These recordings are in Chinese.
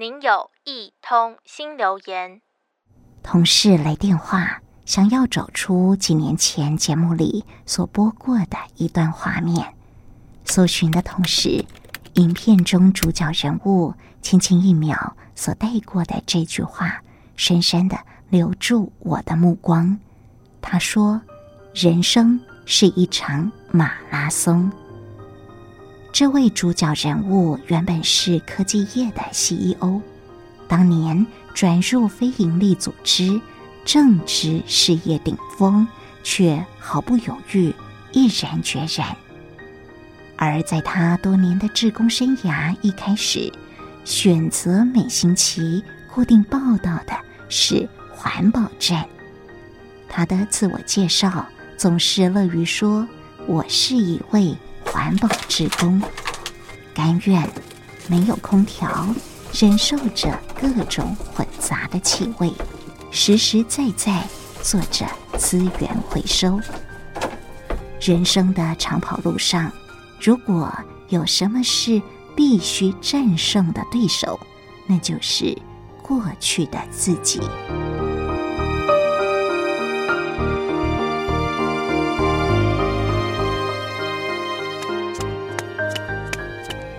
您有一通新留言。同事来电话，想要找出几年前节目里所播过的一段画面。搜寻的同时，影片中主角人物轻轻一秒所带过的这句话，深深的留住我的目光。他说：“人生是一场马拉松。”这位主角人物原本是科技业的 CEO，当年转入非营利组织，正值事业顶峰，却毫不犹豫，毅然决然。而在他多年的志工生涯一开始，选择每星期固定报道的是环保站。他的自我介绍总是乐于说：“我是一位。”环保志工，甘愿没有空调，忍受着各种混杂的气味，实实在在做着资源回收。人生的长跑路上，如果有什么是必须战胜的对手，那就是过去的自己。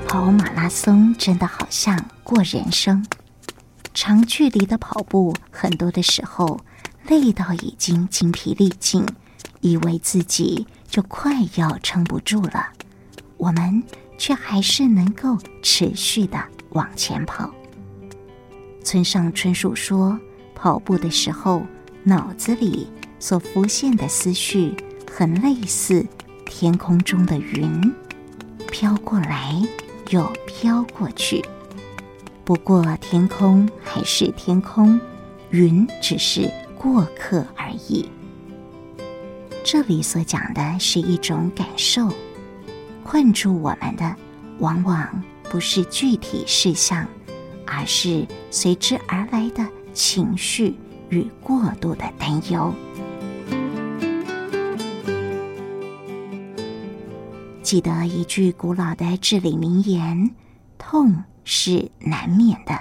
跑马拉松真的好像过人生，长距离的跑步，很多的时候累到已经精疲力尽，以为自己就快要撑不住了，我们却还是能够持续的往前跑。村上春树说，跑步的时候，脑子里所浮现的思绪，很类似天空中的云，飘过来。又飘过去，不过天空还是天空，云只是过客而已。这里所讲的是一种感受，困住我们的往往不是具体事项，而是随之而来的情绪与过度的担忧。记得一句古老的至理名言：“痛是难免的，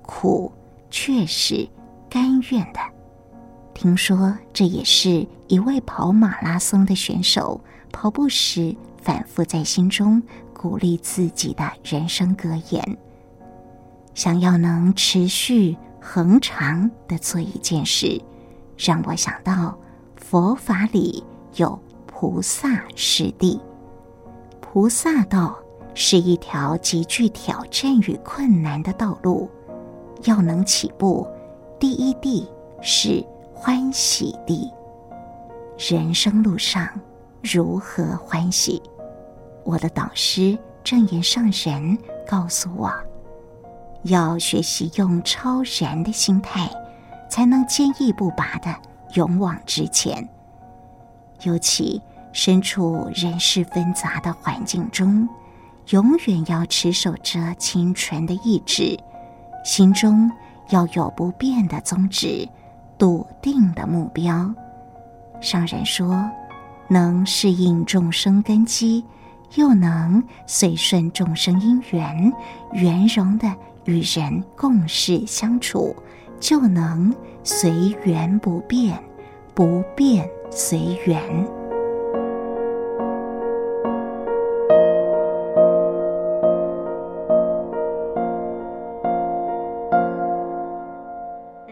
苦却是甘愿的。”听说这也是一位跑马拉松的选手跑步时反复在心中鼓励自己的人生格言。想要能持续恒长的做一件事，让我想到佛法里有菩萨师弟。菩萨道是一条极具挑战与困难的道路，要能起步，第一地是欢喜地。人生路上如何欢喜？我的导师正言上人告诉我，要学习用超然的心态，才能坚毅不拔的勇往直前。尤其。身处人世纷杂的环境中，永远要持守着清纯的意志，心中要有不变的宗旨、笃定的目标。上人说，能适应众生根基，又能随顺众生因缘，圆融的与人共事相处，就能随缘不变，不变随缘。